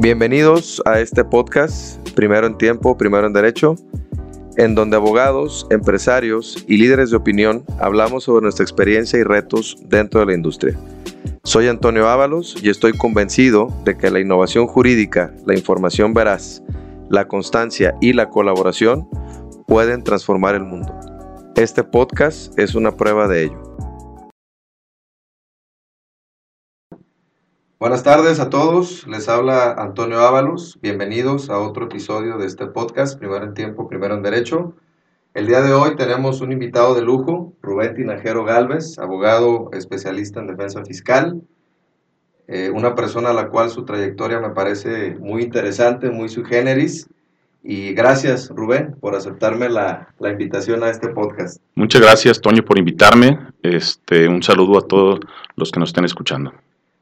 Bienvenidos a este podcast, Primero en Tiempo, Primero en Derecho, en donde abogados, empresarios y líderes de opinión hablamos sobre nuestra experiencia y retos dentro de la industria. Soy Antonio Ábalos y estoy convencido de que la innovación jurídica, la información veraz, la constancia y la colaboración pueden transformar el mundo. Este podcast es una prueba de ello. Buenas tardes a todos, les habla Antonio Ábalos, bienvenidos a otro episodio de este podcast, Primero en Tiempo, Primero en Derecho. El día de hoy tenemos un invitado de lujo, Rubén Tinajero Galvez, abogado especialista en defensa fiscal, eh, una persona a la cual su trayectoria me parece muy interesante, muy sui generis. Y gracias, Rubén, por aceptarme la, la, invitación a este podcast. Muchas gracias, Toño, por invitarme. Este, un saludo a todos los que nos estén escuchando.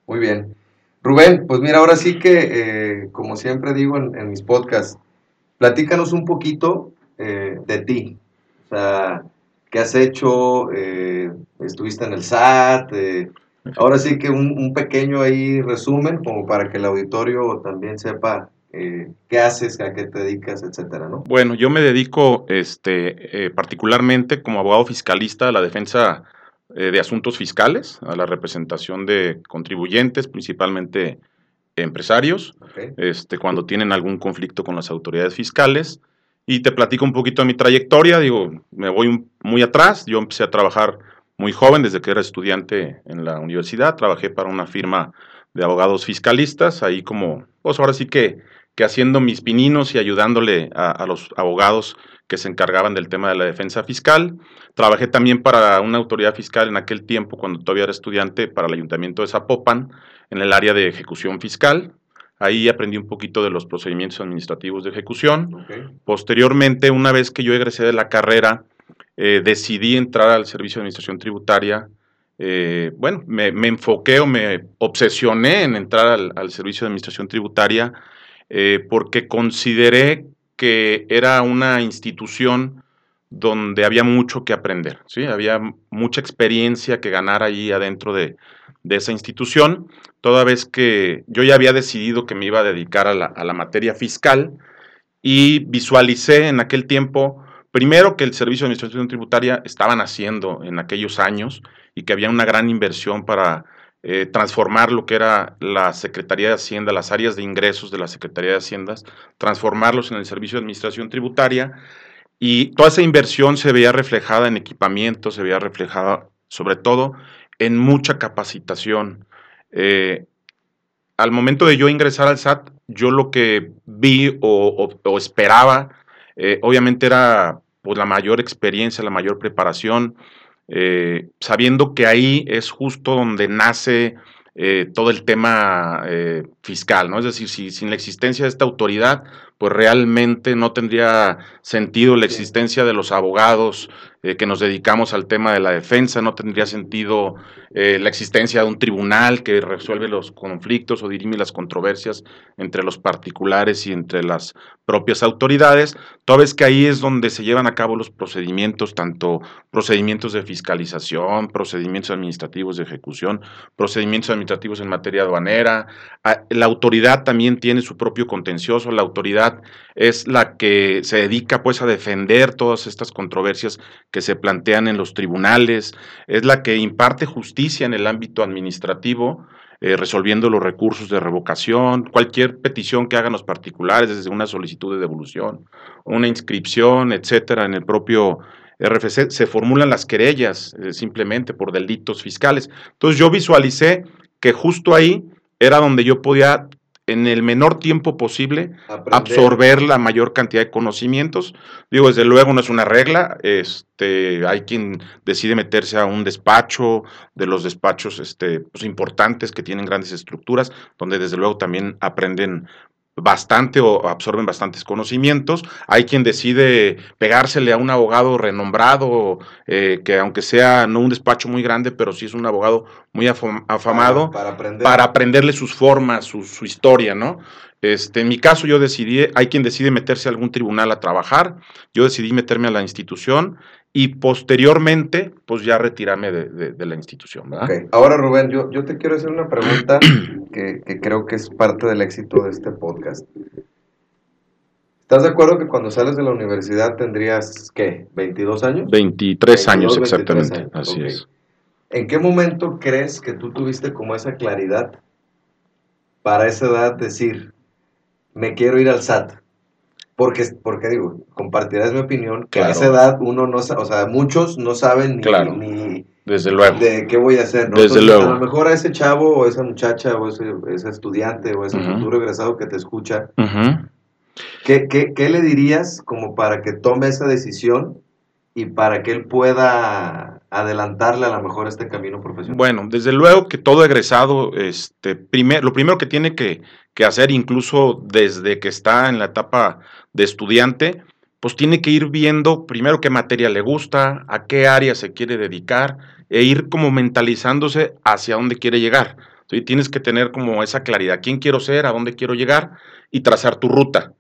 Muy bien. Rubén, pues mira, ahora sí que, eh, como siempre digo en, mis podcasts, platícanos un poquito eh, de ti. O sea, ¿qué has hecho? Eh, ¿Estuviste en el SAT? ahora sí que un, pequeño ahí resumen, como para que el auditorio también sepa qué haces, a qué te dedicas, etcétera, ¿no? Bueno, yo me dedico este, particularmente como abogado fiscalista a la defensa eh, de asuntos fiscales, a la representación de contribuyentes, principalmente empresarios, este, cuando tienen algún conflicto con las autoridades fiscales. Y te platico un poquito de mi trayectoria, digo, me voy muy atrás, yo empecé a trabajar muy joven, desde que era estudiante en la universidad, trabajé para una firma de abogados fiscalistas, ahí como, pues ahora sí que, que haciendo mis pininos y ayudándole a, a los abogados que se encargaban del tema de la defensa fiscal. Trabajé también para una autoridad fiscal en aquel tiempo, cuando todavía era estudiante, para el Ayuntamiento de Zapopan, en el área de ejecución fiscal. Ahí aprendí un poquito de los procedimientos administrativos de ejecución. Posteriormente, una vez que yo egresé de la carrera, eh, decidí entrar al Servicio de Administración Tributaria. Eh, bueno, me, enfoqué o me obsesioné en entrar al, Servicio de Administración Tributaria eh, porque consideré que era una institución donde había mucho que aprender, ¿sí? Había mucha experiencia que ganar ahí adentro de, esa institución, toda vez que yo ya había decidido que me iba a dedicar a la, materia fiscal y visualicé en aquel tiempo, primero que el Servicio de Administración Tributaria estaban haciendo en aquellos años y que había una gran inversión para eh, transformar lo que era la Secretaría de Hacienda, las áreas de ingresos de la Secretaría de Haciendas, transformarlos en el Servicio de Administración Tributaria. Y toda esa inversión se veía reflejada en equipamiento, se veía reflejada sobre todo en mucha capacitación. Eh, al momento de yo ingresar al SAT, yo lo que vi o, esperaba, eh, obviamente era pues, la mayor experiencia, la mayor preparación, eh, sabiendo que ahí es justo donde nace eh, todo el tema eh, fiscal, ¿no? Es decir, si sin la existencia de esta autoridad, pues realmente no tendría sentido la existencia de los abogados que nos dedicamos al tema de la defensa, no tendría sentido la existencia de un tribunal que resuelve los conflictos o dirime las controversias entre los particulares y entre las propias autoridades, toda vez que ahí es donde se llevan a cabo los procedimientos, tanto procedimientos de fiscalización, procedimientos administrativos de ejecución, procedimientos administrativos en materia aduanera. La autoridad también tiene su propio contencioso, la autoridad es la que se dedica pues a defender todas estas controversias que se plantean en los tribunales, es la que imparte justicia en el ámbito administrativo eh, resolviendo los recursos de revocación, cualquier petición que hagan los particulares, desde una solicitud de devolución, una inscripción, etcétera, en el propio RFC, se formulan las querellas eh, simplemente por delitos fiscales. Entonces yo visualicé que justo ahí era donde yo podía en el menor tiempo posible absorber la mayor cantidad de conocimientos. Digo, desde luego no es una regla, este, hay quien decide meterse a un despacho, de los despachos este, pues, importantes que tienen grandes estructuras, donde desde luego también aprenden bastante o absorben bastantes conocimientos. Hay quien decide pegársele a un abogado renombrado, eh, que aunque sea no un despacho muy grande, pero sí es un abogado muy afamado, para, para, aprenderle sus formas, su, su, historia, ¿no? Este, en mi caso yo decidí, hay quien decide meterse a algún tribunal a trabajar, yo decidí meterme a la institución y posteriormente, pues ya retirarme de, la institución. Ahora, Rubén, yo, yo te quiero hacer una pregunta que, que creo que es parte del éxito de este podcast. ¿Estás de acuerdo que cuando sales de la universidad tendrías, ¿qué? ¿22 años? 23 años 22, exactamente, 23 años. así okay. es. ¿En qué momento crees que tú tuviste como esa claridad para esa edad decir, me quiero ir al SAT? Porque, porque digo, compartirás mi opinión, que claro. a esa edad uno no sabe, o sea, muchos no saben ni, claro. ni desde luego. de qué voy a hacer. ¿no? Desde Entonces, luego. A lo mejor a ese chavo o esa muchacha o ese, ese estudiante o ese uh -huh. futuro egresado que te escucha, uh -huh. ¿qué, qué, qué le dirías como para que tome esa decisión y para que él pueda adelantarle a lo mejor este camino profesional? Bueno, desde luego que todo egresado, este, primer, lo primero que tiene que, que, hacer, incluso desde que está en la etapa de estudiante, pues tiene que ir viendo primero qué materia le gusta, a qué área se quiere dedicar, e ir como mentalizándose hacia dónde quiere llegar. ¿sí? Tienes que tener como esa claridad, quién quiero ser, a dónde quiero llegar, y trazar tu ruta.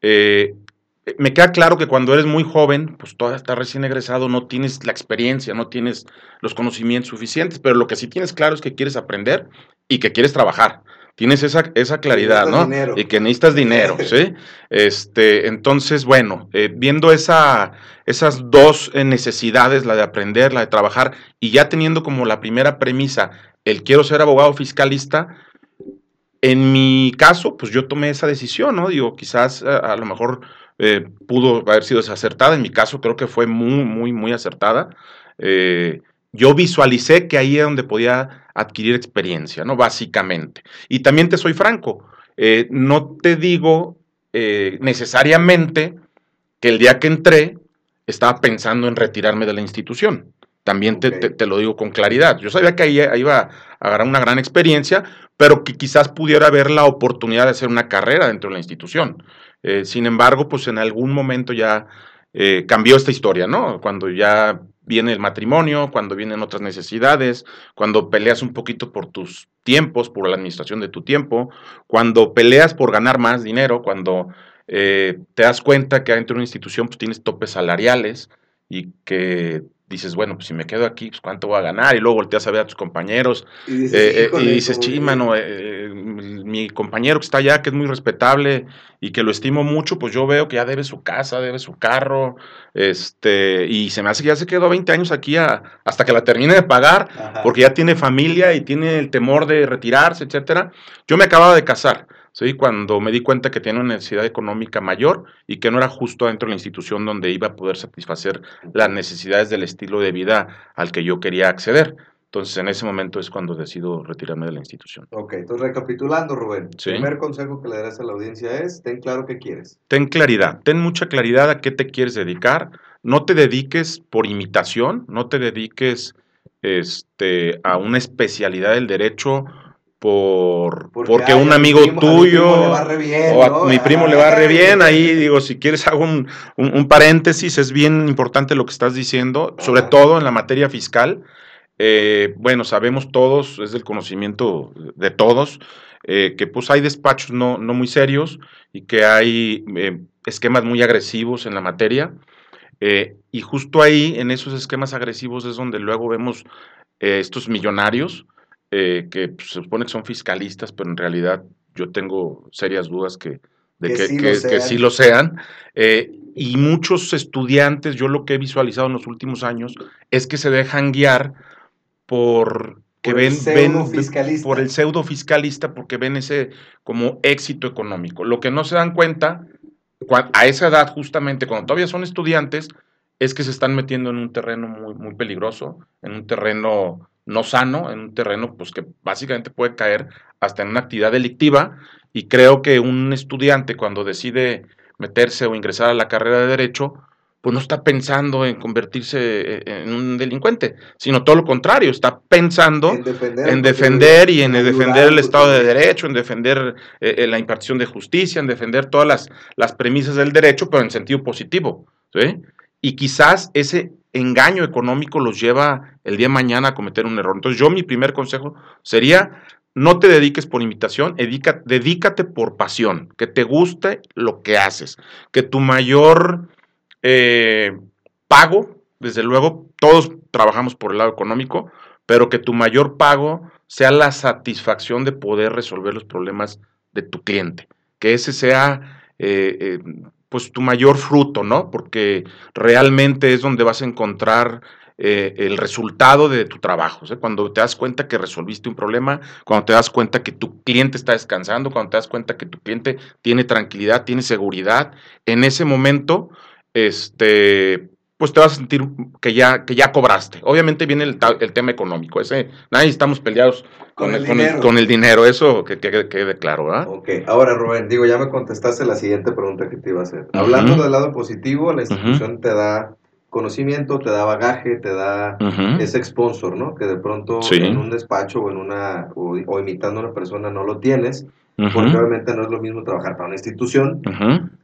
Eh, me queda claro que cuando eres muy joven, pues todavía estás recién egresado, no tienes la experiencia, no tienes los conocimientos suficientes, pero lo que sí tienes claro es que quieres aprender y que quieres trabajar. Tienes esa, esa claridad, ¿no? Dinero. Y que necesitas dinero, ¿sí? Este, entonces, bueno, eh, viendo esa, esas dos eh, necesidades, la de aprender, la de trabajar, y ya teniendo como la primera premisa, el quiero ser abogado fiscalista, en mi caso, pues yo tomé esa decisión, ¿no? Digo, quizás a, a lo mejor eh, pudo haber sido desacertada. En mi caso, creo que fue muy, muy, muy acertada. Eh, yo visualicé que ahí es donde podía adquirir experiencia, ¿no? Básicamente. Y también te soy franco, eh, no te digo eh, necesariamente que el día que entré estaba pensando en retirarme de la institución. También okay. te, te, te, lo digo con claridad. Yo sabía que ahí, ahí iba a agarrar una gran experiencia, pero que quizás pudiera haber la oportunidad de hacer una carrera dentro de la institución. Eh, sin embargo, pues en algún momento ya eh, cambió esta historia, ¿no? Cuando ya viene el matrimonio, cuando vienen otras necesidades, cuando peleas un poquito por tus tiempos, por la administración de tu tiempo, cuando peleas por ganar más dinero, cuando eh, te das cuenta que dentro de una institución pues tienes topes salariales y que dices, bueno, pues si me quedo aquí, pues cuánto voy a ganar, y luego volteas a ver a tus compañeros, y dices, eh, eh, y dices sí, mano, eh, mi compañero que está allá, que es muy respetable y que lo estimo mucho, pues yo veo que ya debe su casa, debe su carro, este, y se me hace que ya se quedó 20 años aquí a, hasta que la termine de pagar, Ajá. porque ya tiene familia y tiene el temor de retirarse, etcétera. Yo me acababa de casar, ¿sí? cuando me di cuenta que tenía una necesidad económica mayor y que no era justo dentro de la institución donde iba a poder satisfacer las necesidades del estilo de vida al que yo quería acceder. Entonces, en ese momento es cuando decido retirarme de la institución. Ok, entonces recapitulando, Rubén. ¿Sí? El primer consejo que le darás a la audiencia es, ten claro qué quieres. Ten claridad, ten mucha claridad a qué te quieres dedicar. No te dediques por imitación, no te dediques este, a una especialidad del derecho por, porque, porque un amigo primo, tuyo a bien, o a ¿no? mi primo le va re bien, ahí digo, si quieres hago un, un, un, paréntesis, es bien importante lo que estás diciendo, sobre todo en la materia fiscal. Eh, bueno, sabemos todos, es del conocimiento de todos, eh, que pues hay despachos no, no, muy serios y que hay eh, esquemas muy agresivos en la materia. Y justo ahí, en esos esquemas agresivos, es donde luego vemos estos millonarios eh, que pues, se supone que son fiscalistas, pero en realidad yo tengo serias dudas que, de que, que, sí, que, lo que sí, lo sean. Eh, y muchos estudiantes, yo lo que he visualizado en los últimos años, es que se dejan guiar por que por ven, el ven por el pseudo fiscalista porque ven ese como éxito económico. Lo que no se dan cuenta a esa edad justamente cuando todavía son estudiantes es que se están metiendo en un terreno muy, muy peligroso, en un terreno no sano, en un terreno pues que básicamente puede caer hasta en una actividad delictiva y creo que un estudiante cuando decide meterse o ingresar a la carrera de derecho, pues no está pensando en convertirse en un delincuente, sino todo lo contrario, está pensando en defender, en defender y en defender el Estado de Derecho, en defender eh, la impartición de justicia, en defender todas las, las premisas del derecho, pero en sentido positivo. ¿sí? Y quizás ese engaño económico los lleva el día de mañana a cometer un error. Entonces yo mi primer consejo sería, no te dediques por invitación, dedícate por pasión, que te guste lo que haces, que tu mayor eh, pago, desde luego, todos trabajamos por el lado económico, pero que tu mayor pago sea la satisfacción de poder resolver los problemas de tu cliente, que ese sea eh, eh, pues tu mayor fruto, ¿no? Porque realmente es donde vas a encontrar eh, el resultado de tu trabajo. Cuando te das cuenta que resolviste un problema, cuando te das cuenta que tu cliente está descansando, cuando te das cuenta que tu cliente tiene tranquilidad, tiene seguridad, en ese momento, este, pues te vas a sentir que ya, que ya cobraste. Obviamente viene el, tema económico, ese, nadie estamos peleados con, el, dinero. eso que, quede claro, ¿verdad? Ok, ahora Rubén, digo, ya me contestaste la siguiente pregunta que te iba a hacer. Hablando del lado positivo, la institución te da conocimiento, te da bagaje, te da ese sponsor, ¿no? Que de pronto en un despacho o en una, o, imitando a una persona no lo tienes, porque obviamente no es lo mismo trabajar para una institución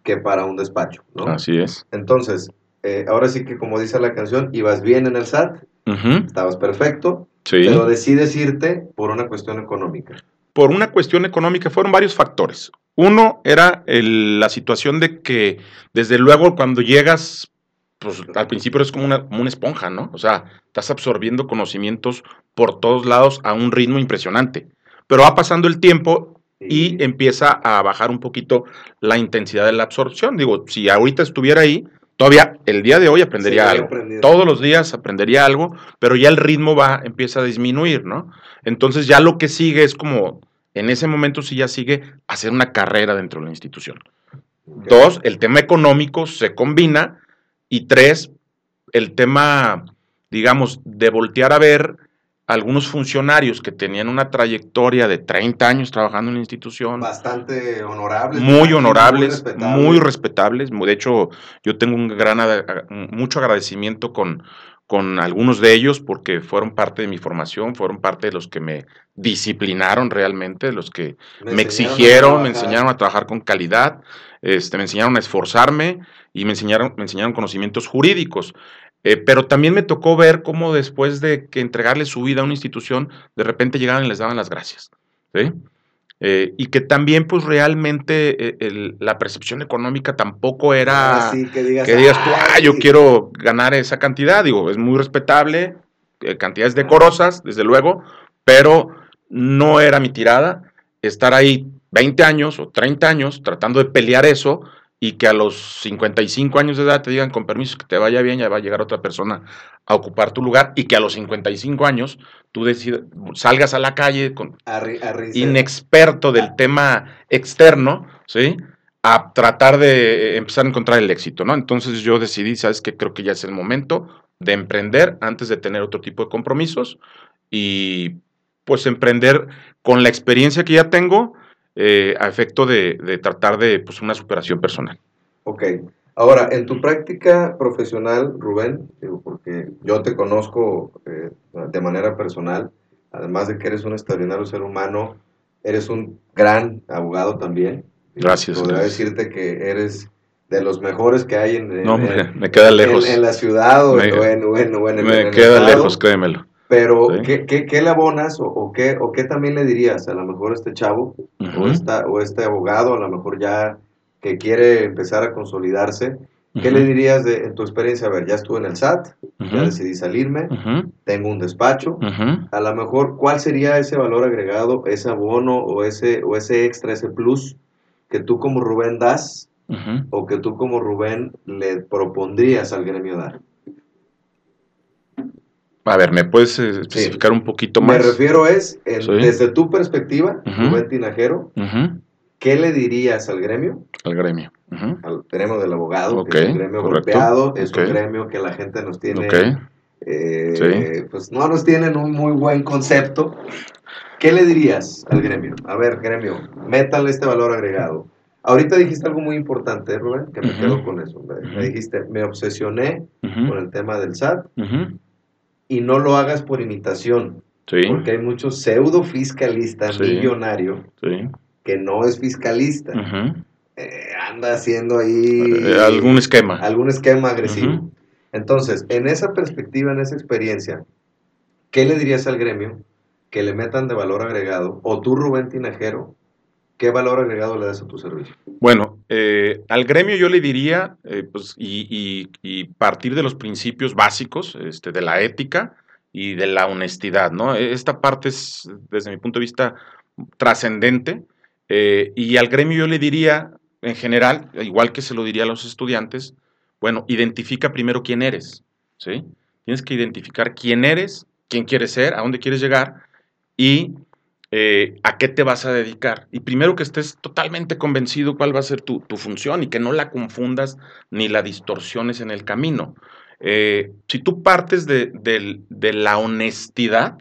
que para un despacho, ¿no? Así es. Entonces, eh, ahora sí que como dice la canción, ibas bien en el SAT, estabas perfecto, pero decides irte por una cuestión económica. Por una cuestión económica fueron varios factores. Uno era la situación de que, desde luego, cuando llegas, pues al principio eres como una, como una esponja, ¿no? O sea, estás absorbiendo conocimientos por todos lados a un ritmo impresionante. Pero va pasando el tiempo y empieza a bajar un poquito la intensidad de la absorción. Digo, si ahorita estuviera ahí, Todavía el día de hoy aprendería algo. Todos los días aprendería algo, pero ya el ritmo va, empieza a disminuir, ¿no? Entonces ya lo que sigue es como, en ese momento sí ya sigue hacer una carrera dentro de la institución. Dos, el tema económico se combina. Y tres, el tema, digamos, de voltear a ver algunos funcionarios que tenían una trayectoria de 30 años trabajando en la institución. Bastante honorables. Muy honorables, muy respetables. De hecho, yo tengo un gran, mucho agradecimiento con, con algunos de ellos porque fueron parte de mi formación, fueron parte de los que me disciplinaron realmente, los que me, exigieron, me enseñaron a trabajar con calidad, este, me enseñaron a esforzarme y me enseñaron, me enseñaron conocimientos jurídicos. Eh, pero también me tocó ver cómo después de que entregarle su vida a una institución, de repente llegaban y les daban las gracias. Eh, y que también, pues realmente eh, la percepción económica tampoco era ah, que digas, tú, ah, yo quiero ganar esa cantidad. Digo, es muy respetable, cantidades decorosas, desde luego, pero no era mi tirada estar ahí 20 años o 30 años tratando de pelear eso y que a los 55 años de edad te digan con permiso que te vaya bien, ya va a llegar otra persona a ocupar tu lugar y que a los 55 años tú salgas a la calle con inexperto del tema externo, ¿sí? A tratar de empezar a encontrar el éxito, ¿no? Entonces yo decidí, sabes que creo que ya es el momento de emprender antes de tener otro tipo de compromisos y pues emprender con la experiencia que ya tengo, eh, a efecto de, tratar de pues, una superación personal. Ok. Ahora, en tu práctica profesional, Rubén, porque yo te conozco eh, de manera personal, además de que eres un extraordinario ser humano, eres un gran abogado también. Gracias. Podría decirte que eres de los mejores que hay en, no, me, queda lejos. En, la ciudad o, en, en, Me queda lejos, créemelo. Pero, ¿qué, qué, le abonas o, qué, o qué también le dirías a lo mejor a este chavo o, esta, o este abogado, a lo mejor ya que quiere empezar a consolidarse? ¿Qué le dirías de, en tu experiencia? A ver, ya estuve en el SAT, ya decidí salirme, tengo un despacho. A lo mejor, ¿cuál sería ese valor agregado, ese abono o ese, o ese extra, ese plus que tú como Rubén das o que tú como Rubén le propondrías al gremio dar? A ver, ¿me puedes eh, especificar un poquito más? Me refiero es, desde tu perspectiva, Rubén Tinajero, ¿qué le dirías al gremio? Al gremio. Al gremio del abogado, que es un gremio golpeado, es un gremio que la gente nos tiene, eh, pues no nos tienen un muy buen concepto. ¿Qué le dirías al gremio? A ver, gremio, métale este valor agregado. Ahorita dijiste algo muy importante, Rubén, que me quedo con eso. Me, dijiste, me obsesioné con el tema del SAT y no lo hagas por imitación. Porque hay muchos pseudo fiscalistas millonario que no es fiscalista. Eh, anda haciendo ahí eh, algún esquema. Algún esquema agresivo. Entonces, en esa perspectiva, en esa experiencia, ¿qué le dirías al gremio que le metan de valor agregado? O tú, Rubén Tinajero, ¿qué valor agregado le das a tu servicio? Bueno, eh, al gremio yo le diría, eh, pues, y, partir de los principios básicos este, de la ética, y de la honestidad, ¿no? Esta parte es, desde mi punto de vista, trascendente. Eh, y al gremio yo le diría, en general, igual que se lo diría a los estudiantes, bueno, identifica primero quién eres, ¿sí? Tienes que identificar quién eres, quién quieres ser, a dónde quieres llegar y eh, a qué te vas a dedicar. Y primero que estés totalmente convencido cuál va a ser tu, función y que no la confundas ni la distorsiones en el camino. Eh, si tú partes de, la honestidad,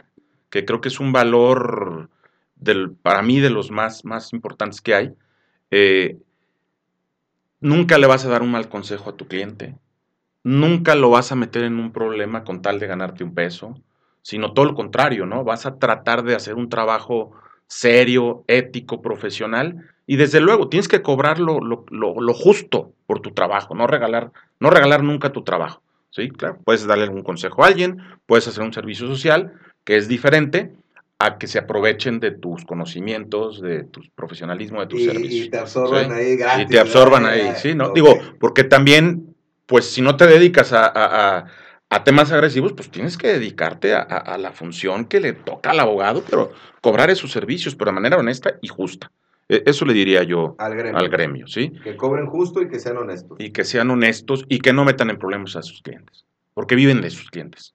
que creo que es un valor del, para mí de los más, más importantes que hay, eh, nunca le vas a dar un mal consejo a tu cliente, nunca lo vas a meter en un problema con tal de ganarte un peso, sino todo lo contrario, ¿no? Vas a tratar de hacer un trabajo serio, ético, profesional, y desde luego tienes que cobrar lo, justo por tu trabajo, no regalar, no regalar nunca tu trabajo. ¿sí? Claro, puedes darle algún consejo a alguien, puedes hacer un servicio social, que es diferente a que se aprovechen de tus conocimientos, de tu profesionalismo, de tus servicios. Y te absorban ahí gratis. Y te absorban ahí, sí, ¿no? Digo, porque también, pues si no te dedicas a a temas agresivos, pues tienes que dedicarte a, la función que le toca al abogado, pero cobrar esos servicios, pero de manera honesta y justa. E, eso le diría yo al gremio. ¿sí? Que cobren justo y que sean honestos. Y que sean honestos y que no metan en problemas a sus clientes, porque viven de sus clientes.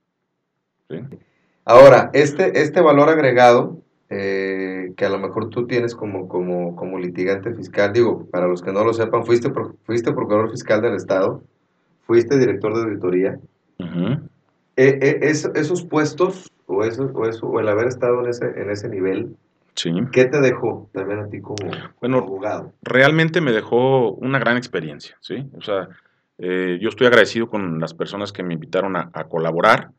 Ahora, este, este valor agregado, eh, que a lo mejor tú tienes como, como, como litigante fiscal, digo, para los que no lo sepan, fuiste, fuiste procurador fiscal del Estado, fuiste director de auditoría, eh, eh, esos puestos o, eso, o, eso, o el haber estado en ese, en ese nivel, ¿qué te dejó también a ti como, abogado? Realmente me dejó una gran experiencia, ¿sí? O sea, eh, yo estoy agradecido con las personas que me invitaron a, colaborar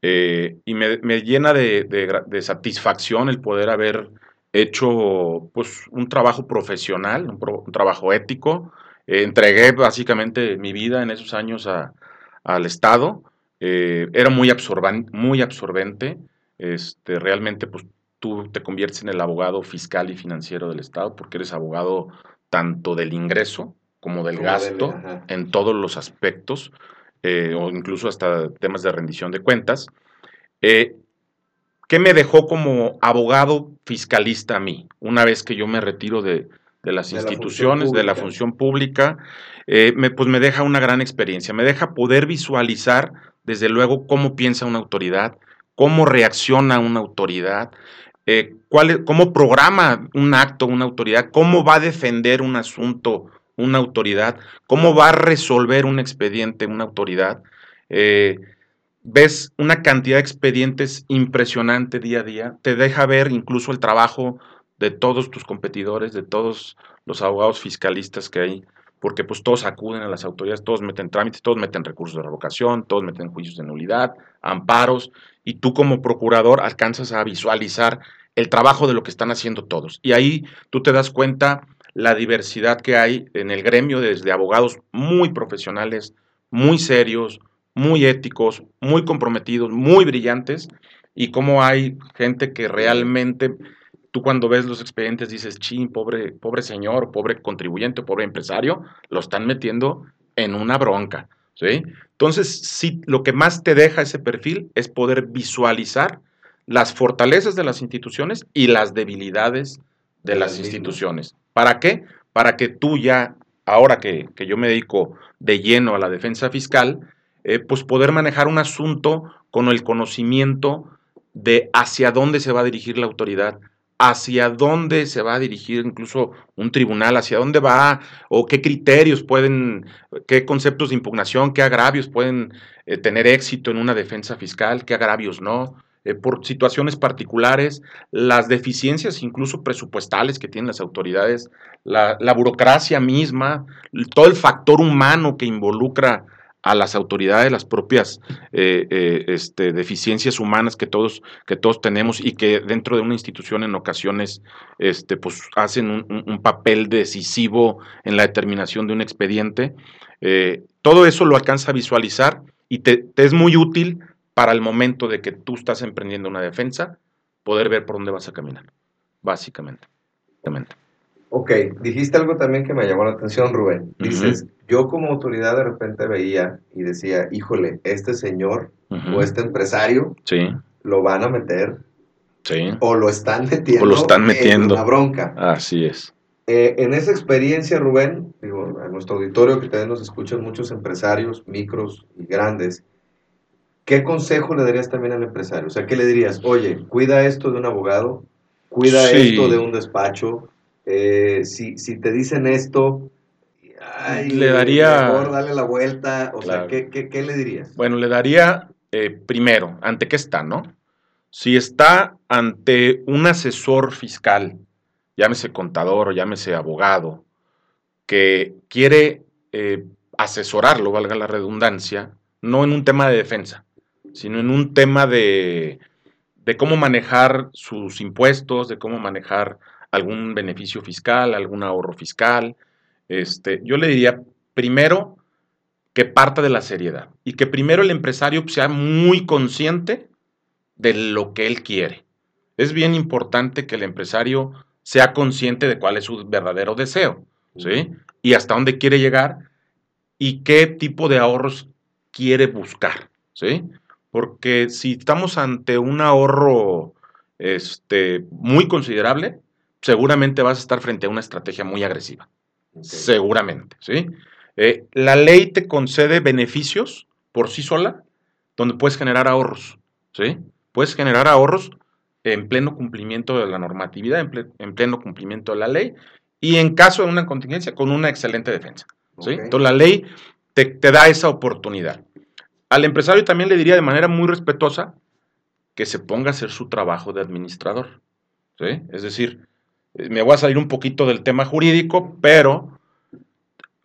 y me, llena de, satisfacción el poder haber hecho pues un trabajo profesional, un trabajo ético. entregué básicamente mi vida en esos años a, al Estado. Eh, era muy, muy absorbente. Este, realmente, pues tú te conviertes en el abogado fiscal y financiero del Estado porque eres abogado tanto del ingreso como del gasto en todos los aspectos, eh, o incluso hasta temas de rendición de cuentas. Eh, ¿Qué me dejó como abogado fiscalista a mí una vez que yo me retiro de, de las instituciones, de la función pública, eh, me, pues me deja una gran experiencia, me deja poder visualizar, desde luego, cómo piensa una autoridad, cómo reacciona una autoridad, eh, cuál, cómo programa un acto una autoridad, cómo va a defender un asunto una autoridad, cómo va a resolver un expediente una autoridad. Eh, ves una cantidad de expedientes impresionante día a día, te deja ver incluso el trabajo de todos tus competidores, de todos los abogados fiscalistas que hay, porque pues todos acuden a las autoridades, todos meten trámites, todos meten recursos de revocación, todos meten juicios de nulidad, amparos, y tú como procurador alcanzas a visualizar el trabajo de lo que están haciendo todos. Y ahí tú te das cuenta la diversidad que hay en el gremio desde abogados muy profesionales, muy serios, muy éticos, muy comprometidos, muy brillantes, y cómo hay gente que realmente tú cuando ves los expedientes dices, ching, pobre, pobre señor, pobre contribuyente, pobre empresario, lo están metiendo en una bronca, ¿sí? Entonces, sí, lo que más te deja ese perfil es poder visualizar las fortalezas de las instituciones y las debilidades de, las instituciones. ¿Para qué? Para que tú ya, ahora que, yo me dedico de lleno a la defensa fiscal, eh, pues poder manejar un asunto con el conocimiento de hacia dónde se va a dirigir la autoridad, hacia dónde se va a dirigir incluso un tribunal, hacia dónde va o qué criterios pueden, qué conceptos de impugnación, qué agravios pueden eh, tener éxito en una defensa fiscal, qué agravios no. Eh, por situaciones particulares, las deficiencias incluso presupuestales que tienen las autoridades, la, la burocracia misma, todo el factor humano que involucra a las autoridades las propias eh, eh, este, deficiencias humanas que todos, que todos tenemos y que dentro de una institución en ocasiones este, pues, hacen un, papel decisivo en la determinación de un expediente. Eh, todo eso lo alcanza a visualizar y te, es muy útil para el momento de que tú estás emprendiendo una defensa, poder ver por dónde vas a caminar, básicamente. Ok, dijiste algo también que me llamó la atención, Rubén. Dices, yo como autoridad de repente veía y decía, híjole, este señor o este empresario Sí, lo van a meter sí. o lo están metiendo, O lo están metiendo. en una bronca. Así es. Eh, en esa experiencia, Rubén, digo, a nuestro auditorio que también nos escuchan muchos empresarios, micros y grandes, ¿qué consejo le darías también al empresario? O sea, ¿qué le dirías? Oye, cuida esto de un abogado, cuida Sí. esto de un despacho, eh, si, si te dicen esto, ay, Le daría- Mejor dale la vuelta, o sea, Claro. ¿qué, qué, qué le dirías? Bueno, le daría eh, primero, ¿ante qué está, no? Si está ante un asesor fiscal, llámese contador o llámese abogado, que quiere eh, asesorarlo, valga la redundancia, no en un tema de defensa, sino en un tema de, de cómo manejar sus impuestos, de cómo manejar algún beneficio fiscal, algún ahorro fiscal. Este, yo le diría, primero, que parta de la seriedad y que primero el empresario sea muy consciente de lo que él quiere. Es bien importante que el empresario sea consciente de cuál es su verdadero deseo, ¿sí? Y hasta dónde quiere llegar y qué tipo de ahorros quiere buscar, ¿sí? Porque si estamos ante un ahorro este, muy considerable, seguramente vas a estar frente a una estrategia muy agresiva. Seguramente, ¿sí? Eh, la ley te concede beneficios por sí sola, donde puedes generar ahorros, ¿sí? Puedes generar ahorros en pleno cumplimiento de la normatividad, en, ple- en pleno cumplimiento de la ley, y en caso de una contingencia, con una excelente defensa, ¿sí? Entonces la ley te, te da esa oportunidad. Al empresario también le diría de manera muy respetuosa que se ponga a hacer su trabajo de administrador, ¿sí? Es decir, me voy a salir un poquito del tema jurídico, pero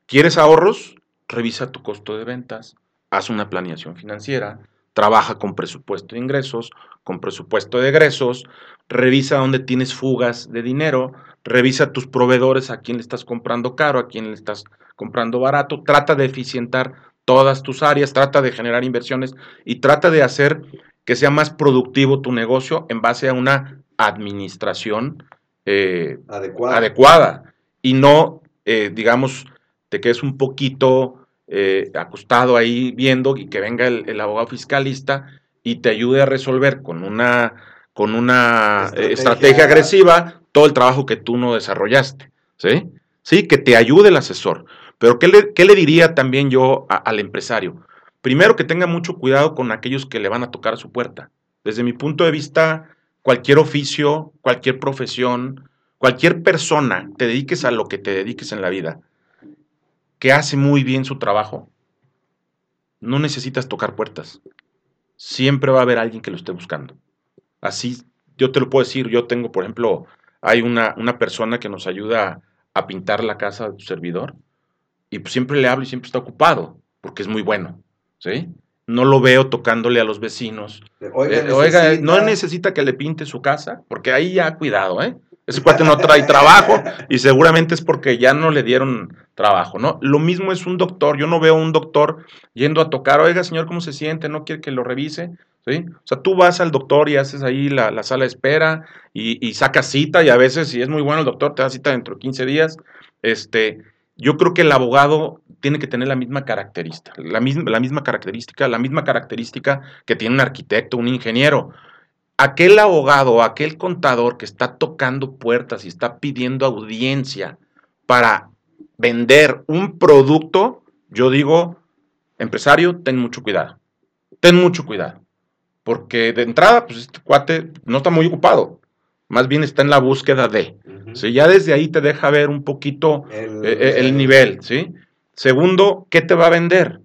¿quieres ahorros? Revisa tu costo de ventas, haz una planeación financiera, trabaja con presupuesto de ingresos, con presupuesto de egresos, revisa dónde tienes fugas de dinero, revisa tus proveedores, a quién le estás comprando caro, a quién le estás comprando barato, trata de eficientar todas tus áreas, trata de generar inversiones y trata de hacer que sea más productivo tu negocio en base a una administración eh, adecuada y no, eh, digamos, te quedes un poquito eh, acostado ahí viendo y que venga el, el abogado fiscalista y te ayude a resolver con una, con una eh, Estrategia. estrategia agresiva todo el trabajo que tú no desarrollaste. ¿Sí? Sí, que te ayude el asesor. Pero ¿qué le, qué le diría también yo a- al empresario? Primero que tenga mucho cuidado con aquellos que le van a tocar a su puerta. Desde mi punto de vista, cualquier oficio, cualquier profesión, cualquier persona, te dediques a lo que te dediques en la vida, que hace muy bien su trabajo, no necesitas tocar puertas. Siempre va a haber alguien que lo esté buscando. Así, yo te lo puedo decir, yo tengo, por ejemplo, hay una, una persona que nos ayuda a pintar la casa de tu servidor y siempre le hablo y siempre está ocupado, porque es muy bueno, ¿sí? No lo veo tocándole a los vecinos, Oiga, eh, oiga, no necesita que le pinte su casa, porque ahí ya cuidado, ¿eh? Ese cuate no trae trabajo y seguramente es porque ya no le dieron trabajo, ¿no? Lo mismo es un doctor. Yo no veo un doctor yendo a tocar, oiga, señor, ¿cómo se siente? ¿No quiere que lo revise? ¿Sí? O sea, tú vas al doctor y haces ahí la, la sala de espera y, y sacas cita y a veces, si es muy bueno el doctor, te da cita dentro de 15 días. Este, yo creo que el abogado tiene que tener la misma característica, la misma, la misma característica, la misma característica que tiene un arquitecto, un ingeniero aquel abogado, aquel contador que está tocando puertas y está pidiendo audiencia para vender un producto, yo digo, empresario, ten mucho cuidado. Ten mucho cuidado. Porque de entrada, pues este cuate no está muy ocupado. Más bien está en la búsqueda de. ¿sí? Ya desde ahí te deja ver un poquito El, eh, el nivel, ¿sí? Segundo, ¿qué te va a vender?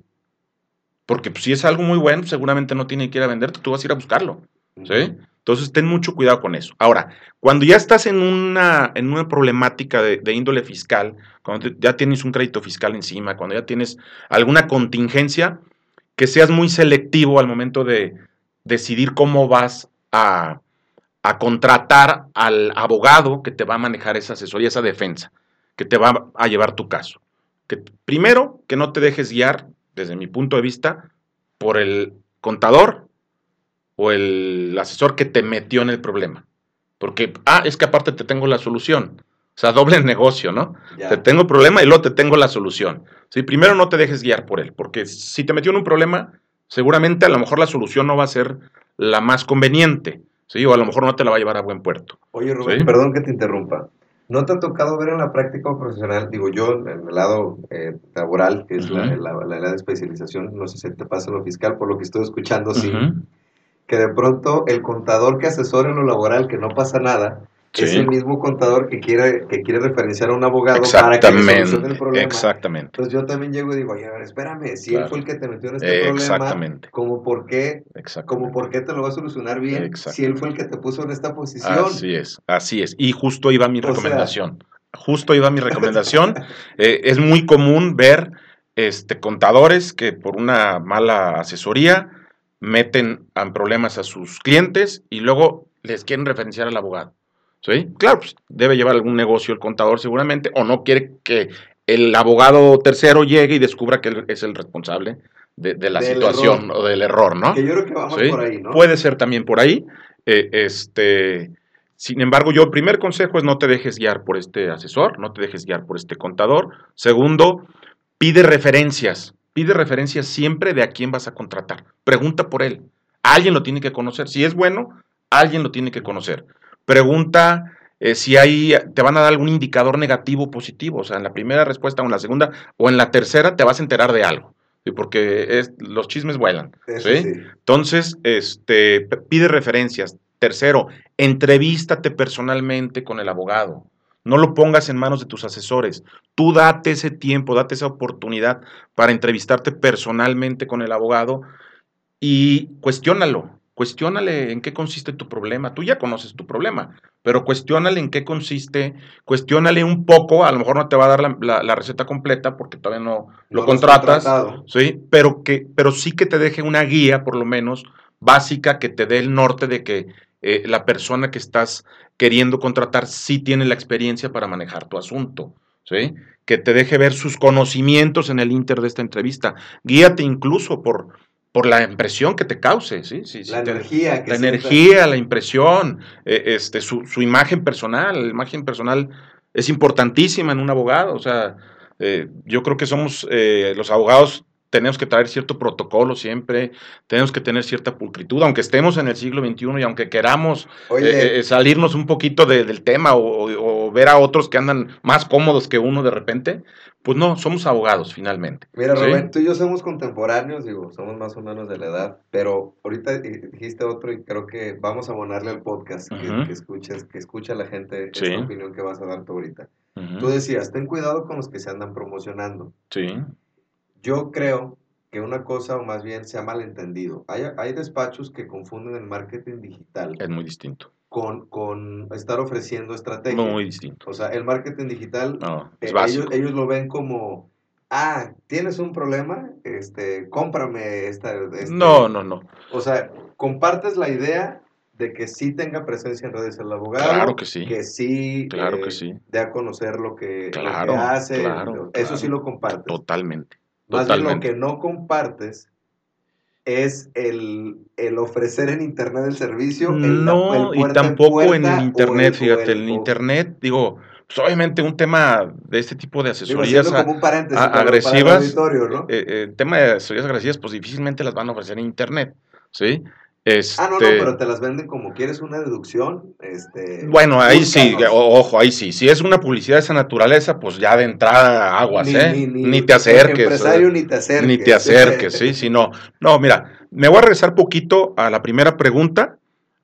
Porque pues, si es algo muy bueno, seguramente no tiene que ir a venderte, tú vas a ir a buscarlo. ¿sí? Entonces, ten mucho cuidado con eso. Ahora, cuando ya estás en una, en una problemática de, de índole fiscal, cuando te- ya tienes un crédito fiscal encima, cuando ya tienes alguna contingencia, que seas muy selectivo al momento de decidir cómo vas a, a contratar al abogado que te va a manejar esa asesoría, esa defensa, que te va a llevar tu caso. Que, primero, que no te dejes guiar, desde mi punto de vista, por el contador o el asesor que te metió en el problema. Porque, ah, es que aparte te tengo la solución. O sea, doble negocio, ¿no? Ya. Te tengo el problema y luego te tengo la solución. ¿sí? Primero no te dejes guiar por él, porque si te metió en un problema, seguramente a lo mejor la solución no va a ser la más conveniente, ¿sí? O a lo mejor no te la va a llevar a buen puerto. Oye, Rubén, perdón que te interrumpa. ¿No te ha tocado ver en la práctica profesional, digo yo, en el lado eh, laboral, que es la, la, de especialización, no sé si te pasa lo fiscal, por lo que estoy escuchando, sí, que de pronto el contador que asesora en lo laboral, que no pasa nada, es el mismo contador que quiere, que quiere referenciar a un abogado para que solucione el problema. Exactamente. Entonces yo también llego y digo, oye, a ver, espérame, si él fue el que te metió en este problema, como por qué, como por qué te lo va a solucionar bien, si él fue el que te puso en esta posición. Así es, así es. Y justo iba mi recomendación. justo iba mi recomendación. Eh, es muy común ver este, contadores que por una mala asesoría meten en problemas a sus clientes y luego les quieren referenciar al abogado. ¿Sí? Claro, pues debe llevar algún negocio el contador seguramente, o no quiere que el abogado tercero llegue y descubra que él es el responsable de, la situación o del error, ¿no? Que yo creo que vamos por ahí, ¿no? Puede ser también por ahí. Eh, este, sin embargo, yo el primer consejo es no te dejes guiar por este asesor, no te dejes guiar por este contador. Segundo, pide referencias. Pide referencias siempre de a quién vas a contratar. Pregunta por él. Alguien lo tiene que conocer. Si es bueno, alguien lo tiene que conocer pregunta eh, si hay, te van a dar algún indicador negativo o positivo. O sea, en la primera respuesta o en la segunda o en la tercera te vas a enterar de algo. Porque es, los chismes vuelan. Entonces, este, pide referencias. Tercero, entrevístate personalmente con el abogado. No lo pongas en manos de tus asesores. Tú date ese tiempo, date esa oportunidad para entrevistarte personalmente con el abogado y cuestiónalo cuestiónale en qué consiste tu problema. Tú ya conoces tu problema, pero cuestiónale en qué consiste, cuestiónale un poco, a lo mejor no te va a dar la, receta completa porque todavía no, lo contratas, ¿sí? Pero, que, pero sí que te deje una guía, por lo menos, básica, que te dé el norte de que eh, la persona que estás queriendo contratar sí tiene la experiencia para manejar tu asunto. ¿Sí? Que te deje ver sus conocimientos en el inter de esta entrevista. Guíate incluso por, por la impresión que te cause, ¿sí? sí, la energía. Que la energía, la impresión, eh, este, su, su, imagen personal, la imagen personal es importantísima en un abogado, o sea, eh, yo creo que somos, eh, los abogados tenemos que traer cierto protocolo siempre, tenemos que tener cierta pulcritud, aunque estemos en el siglo XXI y aunque queramos salirnos un poquito del tema o, o, ver a otros que andan más cómodos que uno de repente, pues no, somos abogados finalmente. Mira, Rubén, tú y yo somos contemporáneos, digo, somos más o menos de la edad, pero ahorita dijiste otro y creo que vamos a abonarle al podcast, que, escuches, que escucha la gente esta opinión que vas a dar tú ahorita. Tú decías, ten cuidado con los que se andan promocionando. Sí. Yo creo que una cosa, o más bien, se ha malentendido. Hay, hay despachos que confunden el marketing digital. Es muy distinto con, con estar ofreciendo estrategias. Muy distinto. O sea, el marketing digital, eh, ellos, ellos, lo ven como, ah, tienes un problema, este, cómprame esta, este". No, no, no. O sea, compartes la idea de que sí tenga presencia en redes el abogado. Claro que sí. Que sí. Claro que eh, sí. De a conocer lo que, hace. eso sí lo compartes. Totalmente. Más bien lo que no compartes es el, ofrecer en Internet el servicio. no, y tampoco en, Internet, fíjate, en Internet, digo, pues obviamente un tema de este tipo de asesorías agresivas, ¿no? Eh, eh, el tema de asesorías agresivas, pues difícilmente las van a ofrecer en Internet, ¿sí? Ah, no, no, este pero te las venden como quieres una deducción. Este, bueno, ahí sí, ojo, ahí sí. Si es una publicidad de esa naturaleza, pues ya de entrada aguas, ¿eh? Ni, te acerques. Empresario, ni te acerques. Ni te acerques, sí, sí, no. No, mira, me voy a regresar poquito a la primera pregunta.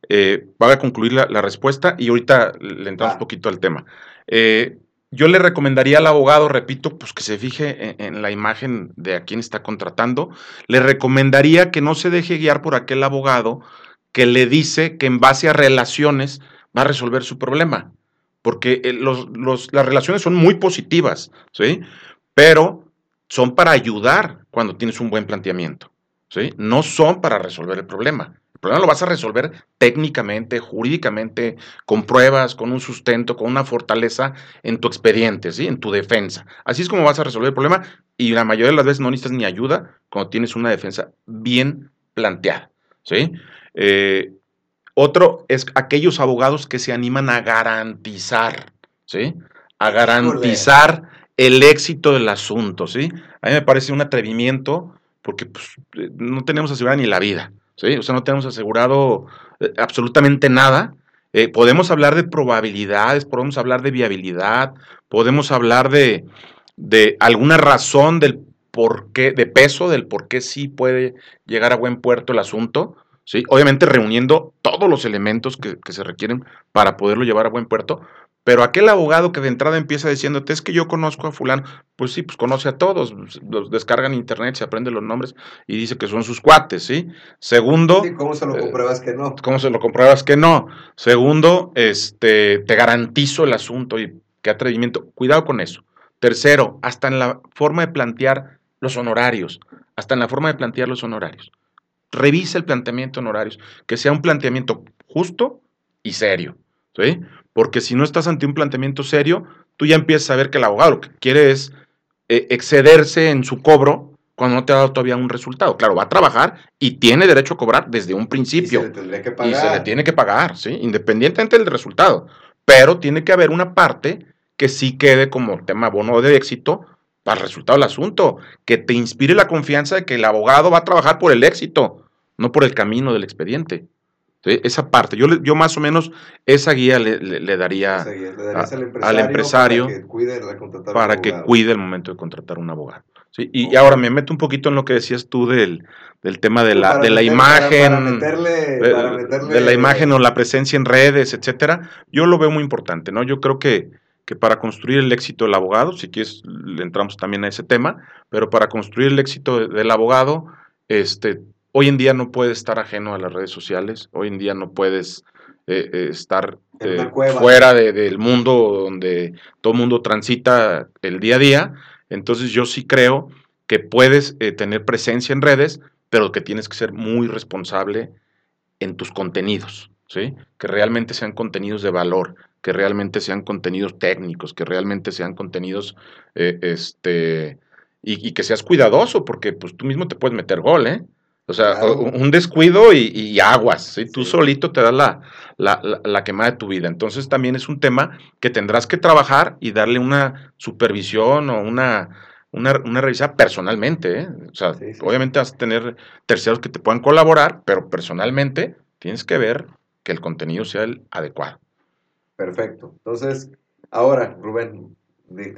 Eh, voy a concluir la, respuesta y ahorita le entramos un poquito al tema. Eh, yo le recomendaría al abogado, repito, pues que se fije en, la imagen de a quién está contratando. Le recomendaría que no se deje guiar por aquel abogado que le dice que en base a relaciones va a resolver su problema. Porque eh, las relaciones son muy positivas, ¿sí? Pero son para ayudar cuando tienes un buen planteamiento, ¿sí? No son para resolver el problema. El problema lo vas a resolver técnicamente, jurídicamente, con pruebas, con un sustento, con una fortaleza en tu expediente, ¿sí? en tu defensa. Así es como vas a resolver el problema y la mayoría de las veces no necesitas ni ayuda cuando tienes una defensa bien planteada. ¿sí? Eh, otro es aquellos abogados que se animan a garantizar, ¿sí? A garantizar el éxito del asunto, ¿sí? A mí me parece un atrevimiento porque pues, eh, no tenemos asegurada ni la vida, O sea, no tenemos asegurado eh, absolutamente nada. Eh, podemos hablar de probabilidades, podemos hablar de viabilidad, podemos hablar de, de alguna razón del por qué, de peso, del por qué sí puede llegar a buen puerto el asunto, ¿sí? Obviamente reuniendo todos los elementos que, que se requieren para poderlo llevar a buen puerto, pero aquel abogado que de entrada empieza diciéndote, es que yo conozco a fulano, pues sí, pues conoce a todos, los descarga en internet, se aprende los nombres y dice que son sus cuates, ¿sí? Segundo... ¿Cómo se lo eh, compruebas que no? ¿Cómo se lo compruebas que no? Segundo, este, te garantizo el asunto y qué atrevimiento. Cuidado con eso. Tercero, hasta en la forma de plantear los honorarios, hasta en la forma de plantear los honorarios. Revisa el planteamiento de honorarios, que sea un planteamiento justo y serio, ¿sí? Porque si no estás ante un planteamiento serio, tú ya empiezas a ver que el abogado lo que quiere es eh, excederse en su cobro cuando no te ha dado todavía un resultado. Claro, va a trabajar y tiene derecho a cobrar desde un principio. Y se le, que pagar. Y se le tiene que pagar, ¿sí? Independientemente del resultado. Pero tiene que haber una parte que sí quede como tema bono de éxito para el resultado del asunto, que te inspire la confianza de que el abogado va a trabajar por el éxito, no por el camino del expediente. Esa parte, yo, yo más o menos esa guía le, daría, al empresario, para, que cuide, el momento de contratar un abogado. Y, ahora me meto un poquito en lo que decías tú del, tema de la, de la imagen, de, la imagen o la presencia en redes, etcétera. Yo lo veo muy importante, ¿no? Yo creo que, que para construir el éxito del abogado, si quieres le entramos también a ese tema, pero para construir el éxito del abogado, este, hoy en día no puedes estar ajeno a las redes sociales, hoy en día no puedes eh, eh, estar eh, fuera del mundo donde todo el mundo transita el día a día. Entonces yo sí creo que puedes tener presencia en redes, pero que tienes que ser muy responsable en tus contenidos, ¿sí? Que realmente sean contenidos de valor, que realmente sean contenidos técnicos, que realmente sean contenidos, este, y, y, que seas cuidadoso, porque pues tú mismo te puedes meter gol, ¿eh? O sea, un descuido y, aguas, ¿sí? tú solito te das la, la, la, quemada de tu vida. Entonces también es un tema que tendrás que trabajar y darle una supervisión o una, una, una revisada personalmente. ¿eh? O sea, obviamente vas a tener terceros que te puedan colaborar, pero personalmente tienes que ver que el contenido sea el adecuado. Perfecto. Entonces, ahora, Rubén,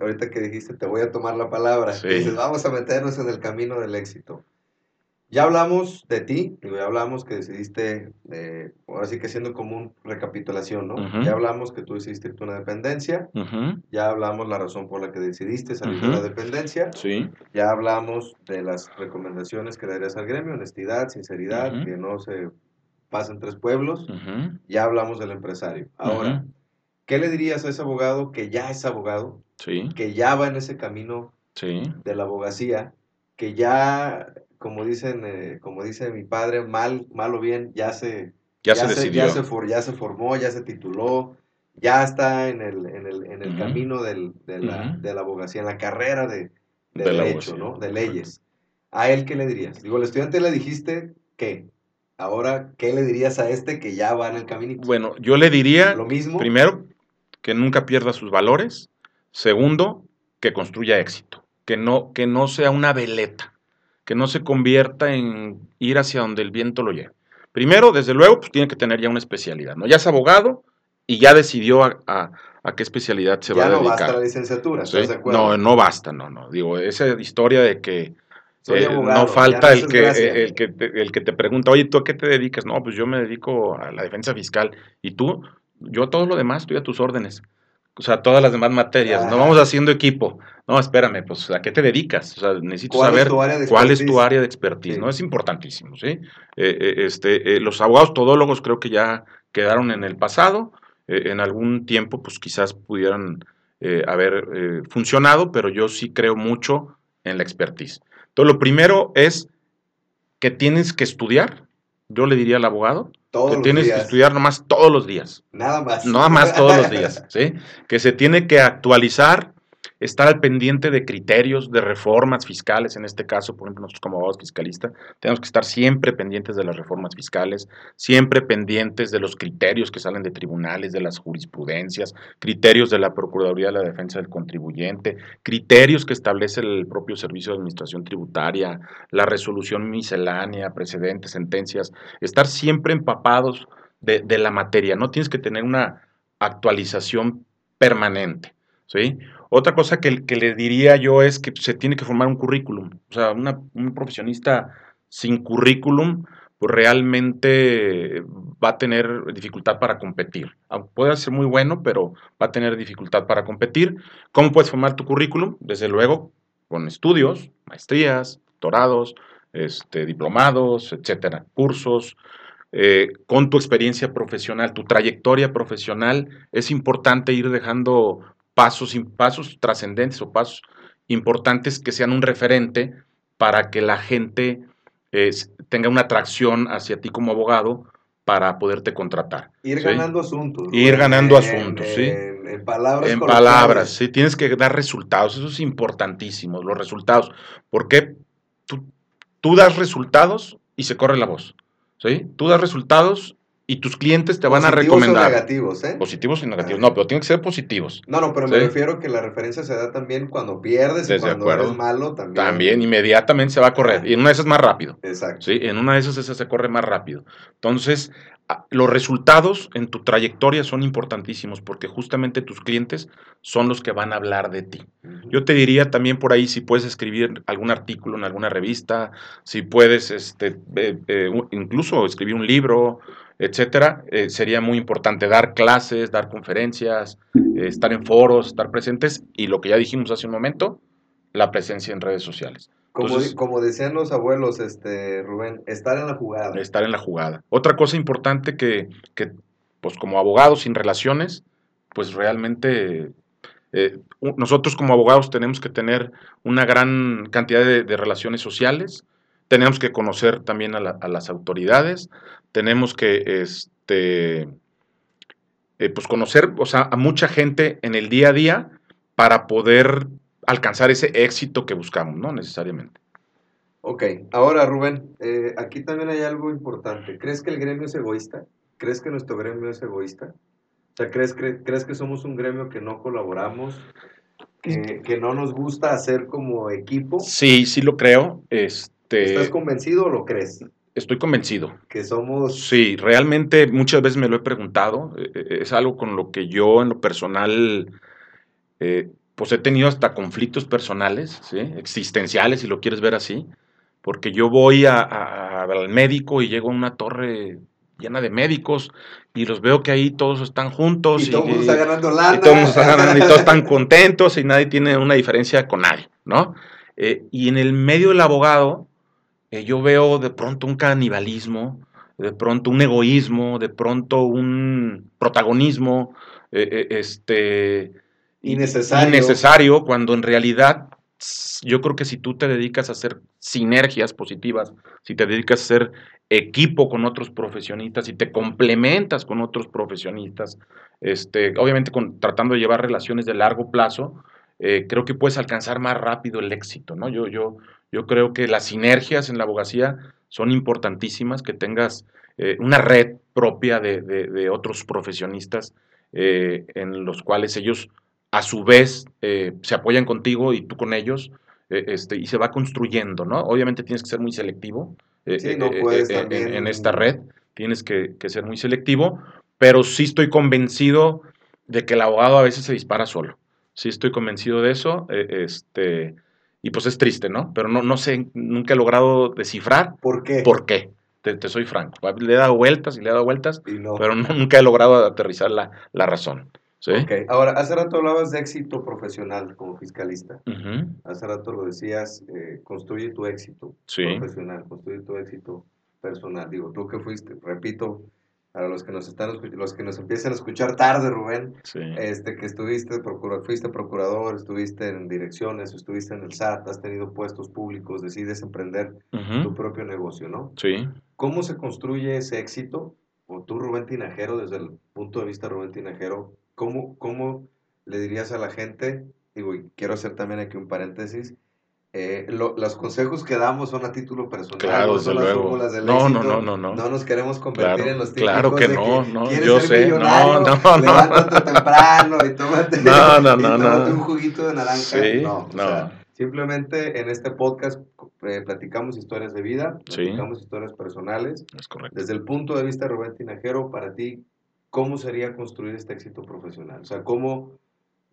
ahorita que dijiste, te voy a tomar la palabra. Dices, vamos a meternos en el camino del éxito. Ya hablamos de ti, ya hablamos que decidiste, eh, ahora sí que siendo como una recapitulación, ¿no? Ya hablamos que tú decidiste irte a una dependencia, ya hablamos la razón por la que decidiste salir de la dependencia, sí. ya hablamos de las recomendaciones que darías al gremio, honestidad, sinceridad, que no se pasen tres pueblos, ya hablamos del empresario. Ahora, ¿qué le dirías a ese abogado que ya es abogado, sí. que ya va en ese camino sí. de la abogacía, que ya como dicen, eh, como dice mi padre, mal, mal o bien, ya se, ya, se, decidió. Ya se, ya se formó, ya se tituló, ya está en el, en el, en el camino del, de, la, de, la, abogacía, en la carrera de, de, derecho, ¿no? De leyes. ¿A él qué le dirías? Digo, al estudiante le dijiste que. Ahora, ¿qué le dirías a este que ya va en el camino? Bueno, yo le diría, lo mismo. Primero, que nunca pierda sus valores. Segundo, que construya éxito. Que no, que no sea una veleta que no se convierta en ir hacia donde el viento lo lleve. Primero, desde luego, pues tiene que tener ya una especialidad, ¿no? Ya es abogado y ya decidió a, qué especialidad se va a dedicar. Ya no basta la licenciatura, ¿estás de acuerdo? No, no basta, no, no. Digo, esa historia de que eh, no falta el que, el, que te, el que te pregunta, oye, ¿tú a qué te dedicas? No, pues yo me dedico a la defensa fiscal. ¿Y tú? Yo todo lo demás estoy a tus órdenes o sea, todas las demás materias, no vamos haciendo equipo. No, espérame, pues, ¿a qué te dedicas? O sea, necesito saber cuál es tu área de expertise, ¿no? Es importantísimo, ¿sí? Eh, eh, este, eh, los abogados todólogos creo que ya quedaron en el pasado, en algún tiempo, pues, quizás pudieran haber funcionado, pero yo sí creo mucho en la expertise. Entonces, lo primero es que tienes que estudiar, yo le diría al abogado, todos que tienes que estudiar nomás todos los días. Nada más. Nada más todos los días, ¿sí? Que se tiene que actualizar, estar al pendiente de criterios, de reformas fiscales, en este caso, por ejemplo, nosotros como abogados fiscalistas, tenemos que estar siempre pendientes de las reformas fiscales, siempre pendientes de los criterios que salen de tribunales, de las jurisprudencias, criterios de la Procuraduría de la Defensa del Contribuyente, criterios que establece el propio Servicio de Administración Tributaria, la resolución miscelánea, precedentes, sentencias, estar siempre empapados de, la materia, no tienes que tener una actualización permanente, ¿sí? Otra cosa que, le diría yo es que se tiene que formar un currículum. O sea, un profesionista sin currículum, pues realmente va a tener dificultad para competir. Puede ser muy bueno, pero va a tener dificultad para competir. ¿Cómo puedes formar tu currículum? Desde luego, con estudios, maestrías, doctorados, este, diplomados, etcétera, cursos, eh, con tu experiencia profesional, tu trayectoria profesional, es importante ir dejando pasos, pasos trascendentes o pasos importantes que sean un referente para que la gente tenga una atracción hacia ti como abogado para poderte contratar. Ir ganando asuntos. Ir ganando asuntos, sí. En, palabras. En palabras, sí. Tienes que dar resultados. Eso es importantísimo, los resultados. Porque tú, tú das resultados y se corre la voz. ¿sí? Tú das resultados y tus clientes te van a recomendar. Positivos negativos, ¿eh? Positivos y negativos. No, pero tienen que ser positivos. No, no, pero me refiero que la referencia se da también cuando pierdes y cuando eres malo también. También, inmediatamente se va a correr. Y en una de esas es más rápido. Exacto. Sí, en una de esas se corre más rápido. Entonces, los resultados en tu trayectoria son importantísimos porque justamente tus clientes son los que van a hablar de ti. Yo te diría también por ahí si puedes escribir algún artículo en alguna revista, si puedes este, eh, eh, incluso escribir un libro, etcétera, eh, sería muy importante dar clases, dar conferencias, estar en foros, estar presentes y lo que ya dijimos hace un momento, la presencia en redes sociales. Como, como, decían los abuelos, este, Rubén, estar en la jugada. Estar en la jugada. Otra cosa importante que, que pues como abogados sin relaciones, pues realmente eh, nosotros como abogados tenemos que tener una gran cantidad de, relaciones sociales, tenemos que conocer también a, las autoridades, tenemos que este, eh, pues conocer o sea, a mucha gente en el día a día para poder alcanzar ese éxito que buscamos, ¿no? Necesariamente. Ok, ahora Rubén, eh, aquí también hay algo importante. ¿Crees que el gremio es egoísta? ¿Crees que nuestro gremio es egoísta? O sea, ¿crees, crees que somos un gremio que no colaboramos? Que, que, no nos gusta hacer como equipo? Sí, sí lo creo. Este, ¿Estás convencido o lo crees? Estoy convencido. Que somos... Sí, realmente muchas veces me lo he preguntado. Eh, eh, es algo con lo que yo en lo personal pues he tenido hasta conflictos personales, ¿sí? existenciales, si lo quieres ver así, porque yo voy al médico y llego a una torre llena de médicos y los veo que ahí todos están juntos. Y, todo el mundo está ganando lana. Y todos están ganando y todos están contentos y nadie tiene una diferencia con nadie, ¿no? Eh, y en el medio del abogado eh, yo veo de pronto un canibalismo, de pronto un egoísmo, de pronto un protagonismo, eh, este innecesario. innecesario cuando en realidad yo creo que si tú te dedicas a hacer sinergias positivas, si te dedicas a hacer equipo con otros profesionistas, y te complementas con otros profesionistas, este, obviamente con, tratando de llevar relaciones de largo plazo, eh, creo que puedes alcanzar más rápido el éxito, ¿no? Yo, yo, yo creo que las sinergias en la abogacía son importantísimas, que tengas eh, una red propia de, otros profesionistas eh, en los cuales ellos a su vez eh, se apoyan contigo y tú con ellos, este, y se va construyendo, ¿no? Obviamente tienes que ser muy selectivo eh, en, esta red, tienes que, ser muy selectivo, pero sí estoy convencido de que el abogado a veces se dispara solo. Sí estoy convencido de eso, este, y pues es triste, ¿no? Pero no, no sé, nunca he logrado descifrar. ¿Por qué? ¿Por qué? Te, soy franco. Le he dado vueltas y le he dado vueltas, pero nunca he logrado aterrizar la, la razón. ¿Sí? Ahora, hace rato hablabas de éxito profesional como fiscalista. Hace rato lo decías, eh, construye tu éxito profesional, construye tu éxito personal. Digo, tú que fuiste, repito, para los que nos están los que nos empiezan a escuchar tarde, Rubén, este que estuviste fuiste procurador, estuviste en direcciones, estuviste en el SAT, has tenido puestos públicos, decides emprender tu propio negocio, ¿no? Sí. ¿Cómo se construye ese éxito? O tú, Rubén Tinajero, desde el punto de vista Rubén Tinajero, ¿cómo, ¿cómo le dirías a la gente digo, y quiero hacer también aquí un paréntesis, eh, lo- los consejos que damos son a título personal, Claro, no son las luego. fórmulas del No, no, éxito. no, no, no. nos queremos convertir Claro, en los típicos claro que de no, no, ¿quieres yo ser sé, no, no, no. temprano y tómate, No, no, y no, tómate no. un juguito de naranja. Sí, no, o no. sea, simplemente en este podcast eh, platicamos historias de vida, Sí. platicamos historias personales. Es correcto. Desde el punto de vista de Rubén Tinajero, para ti, ¿cómo sería construir este éxito profesional? O sea, ¿cómo,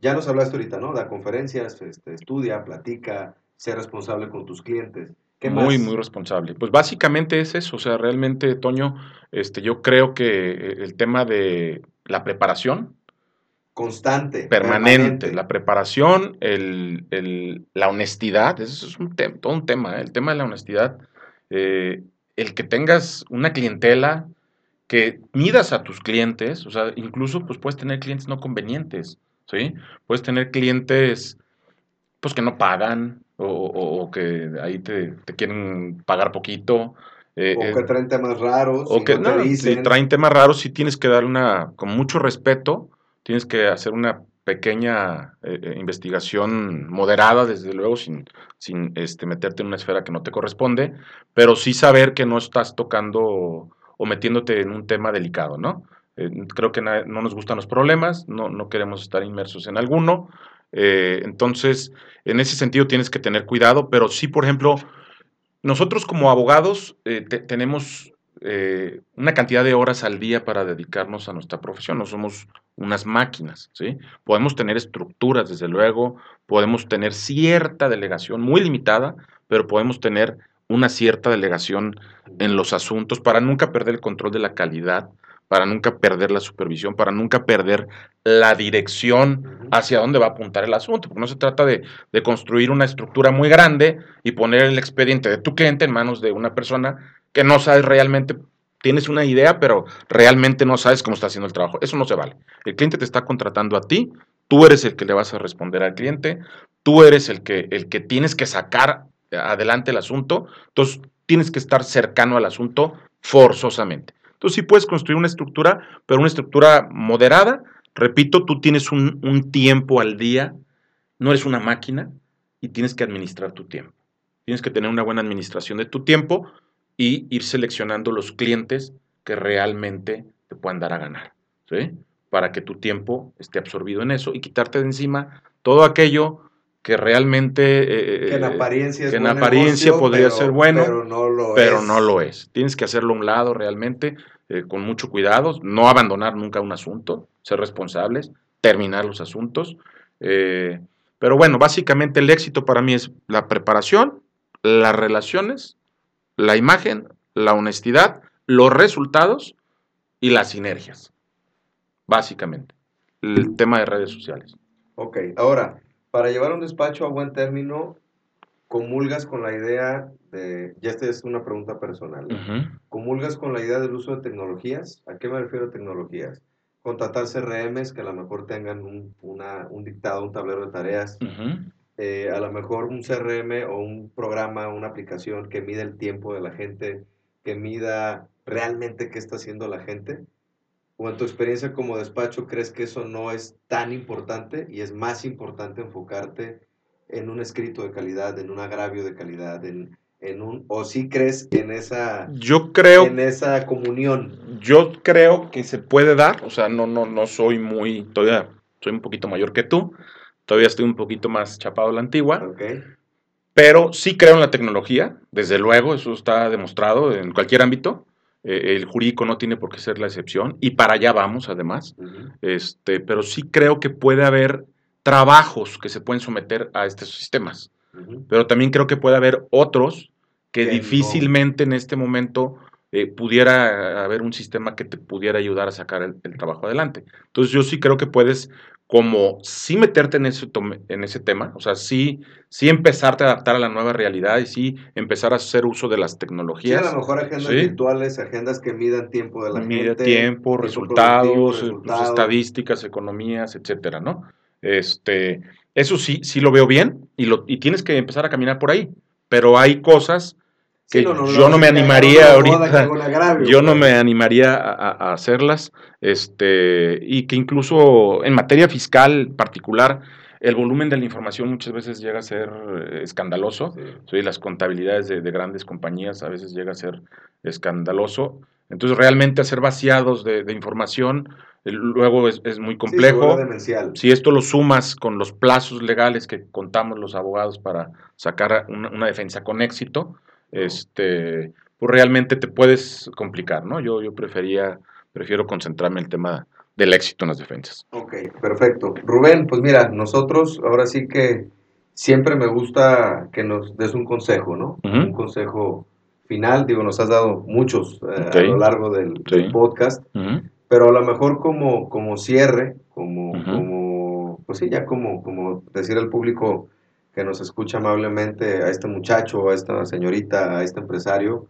ya nos hablaste ahorita, ¿no? Da conferencias, este, estudia, platica, sé responsable con tus clientes. ¿Qué muy, más? muy responsable. Pues básicamente es eso, o sea, realmente, Toño, este, yo creo que el tema de la preparación Constante. permanente, la preparación, el, el- la honestidad, eso es un tema, todo un tema, ¿eh? el tema de la honestidad, eh, el que tengas una clientela, que midas a tus clientes, o sea, incluso pues puedes tener clientes no convenientes, ¿sí? Puedes tener clientes pues que no pagan o, o- o que ahí te, te quieren pagar poquito. eh, O eh, que traen temas raros, o que no te si traen temas raros, sí tienes que dar una, con mucho respeto, tienes que hacer una pequeña eh, eh, investigación moderada, desde luego, sin, sin este, meterte en una esfera que no te corresponde, pero sí saber que no estás tocando o metiéndote en un tema delicado, ¿no? Eh, creo que no nos gustan los problemas, no, no queremos estar inmersos en alguno, eh, entonces, en ese sentido tienes que tener cuidado, pero sí, por ejemplo, nosotros como abogados eh, te- tenemos eh, una cantidad de horas al día para dedicarnos a nuestra profesión, no somos unas máquinas, ¿sí? Podemos tener estructuras, desde luego, podemos tener cierta delegación, muy limitada, pero podemos tener una cierta delegación en los asuntos para nunca perder el control de la calidad, para nunca perder la supervisión, para nunca perder la dirección hacia dónde va a apuntar el asunto, porque no se trata de, de construir una estructura muy grande y poner el expediente de tu cliente en manos de una persona que no sabes realmente, tienes una idea, pero realmente no sabes cómo está haciendo el trabajo. Eso no se vale. El cliente te está contratando a ti, tú eres el que le vas a responder al cliente, tú eres el que, el que tienes que sacar adelante el asunto, entonces tienes que estar cercano al asunto forzosamente. Entonces sí puedes construir una estructura, pero una estructura moderada. Repito, tú tienes un, un tiempo al día, no eres una máquina y tienes que administrar tu tiempo. Tienes que tener una buena administración de tu tiempo y ir seleccionando los clientes que realmente te puedan dar a ganar, ¿sí? Para que tu tiempo esté absorbido en eso y quitarte de encima todo aquello que realmente... eh, Que en apariencia es que en apariencia negocio, podría pero- ser bueno, pero no lo pero es. no lo es. Tienes que hacerlo a un lado realmente, eh, con mucho cuidado, no abandonar nunca un asunto, ser responsables, terminar los asuntos. eh, pero bueno, básicamente el éxito para mí es la preparación, las relaciones, la imagen, la honestidad, los resultados y las sinergias. Básicamente. El tema de redes sociales. Ok, ahora, para llevar un despacho a buen término, comulgas con la idea de, ya esta es una pregunta personal, comulgas con la idea del uso de tecnologías. ¿A qué me refiero a tecnologías? Contratar CRMs que a lo mejor tengan un, una- un dictado, un tablero de tareas, eh, a lo mejor un CRM o un programa, una aplicación que mida el tiempo de la gente, que mida realmente qué está haciendo la gente. ¿O en tu experiencia como despacho crees que eso no es tan importante y es más importante enfocarte en un escrito de calidad, en un agravio de calidad, en, en un... o sí crees en esa, Yo creo en esa comunión? Yo creo que se puede dar, o sea, no, no, no soy muy, todavía soy un poquito mayor que tú, todavía estoy un poquito más chapado a la antigua, pero sí creo en la tecnología, desde luego, eso está demostrado en cualquier ámbito, eh, el jurídico no tiene por qué ser la excepción, y para allá vamos además, este, pero sí creo que puede haber trabajos que se pueden someter a estos sistemas, pero también creo que puede haber otros que no. difícilmente en este momento eh, pudiera haber un sistema que te pudiera ayudar a sacar el, el trabajo adelante. Entonces yo sí creo que puedes como sí meterte en ese, en ese tema, o sea, sí, sí empezarte a adaptar a la nueva realidad y sí empezar a hacer uso de las Sí, a tecnologías. lo mejor agendas Sí. virtuales, agendas que midan tiempo de la Mide gente. tiempo, resultados, pues, resultados. estadísticas, economías, etcétera, ¿no? Este, eso sí, sí lo veo bien y, lo, y tienes que empezar a caminar por ahí. Pero hay cosas que Sí, no, no, yo no, me animaría ahorita. Yo no me animaría a, a- a hacerlas, este, y que incluso en materia fiscal particular, el volumen de la información muchas veces llega a ser eh, escandaloso. Sí. Las contabilidades de, grandes compañías a veces llega a ser escandaloso. Entonces, realmente hacer vaciados de, información eh, luego es, muy complejo. si esto lo sumas con los plazos legales que contamos los abogados para sacar una, defensa con éxito, este, pues realmente te puedes complicar, ¿no? Yo, yo prefería, prefiero concentrarme en el tema del éxito en las defensas. Ok, perfecto. Rubén, pues mira, nosotros ahora sí que siempre me gusta que nos des un consejo, ¿no? Un consejo final, digo, nos has dado muchos eh, a lo largo del, podcast, pero a lo mejor como, como cierre, como, como, pues sí, ya como, como decir al público que nos escucha amablemente a este muchacho, a esta señorita, a este empresario,